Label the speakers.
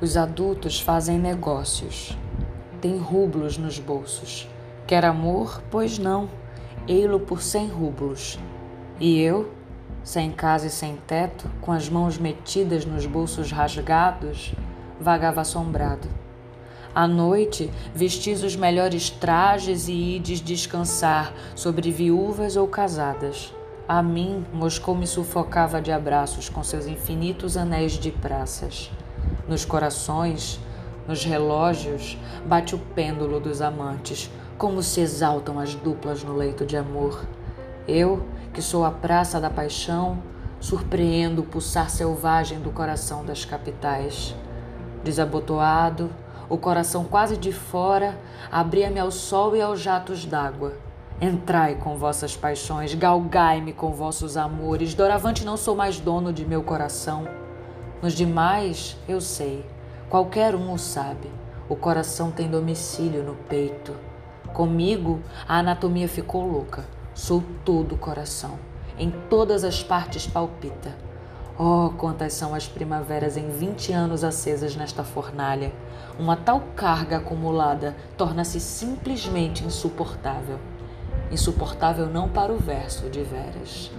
Speaker 1: Os adultos fazem negócios, têm rublos nos bolsos. Quer amor? Pois não, ei-lo por cem rublos. E eu, sem casa e sem teto, com as mãos metidas nos bolsos rasgados, vagava assombrado. À noite, vestis os melhores trajes e ides descansar sobre viúvas ou casadas. A mim, Moscou me sufocava de abraços com seus infinitos anéis de praças. Nos corações, nos relógios, bate o pêndulo dos amantes, como se exaltam as duplas no leito de amor. Eu, que sou a praça da paixão, surpreendo o pulsar selvagem do coração das capitais. Desabotoado, o coração quase de fora, abria-me ao sol e aos jatos d'água Entrai com vossas paixões, galgai-me com vossos amores. Doravante não sou mais dono de meu coração. Nos demais, eu sei, qualquer um o sabe. O coração tem domicílio no peito. Comigo, a anatomia ficou louca. Sou todo coração. Em todas as partes palpita. Oh, quantas são as primaveras em vinte anos acesas nesta fornalha! Uma tal carga acumulada torna-se simplesmente insuportável insuportável não para o verso de veras.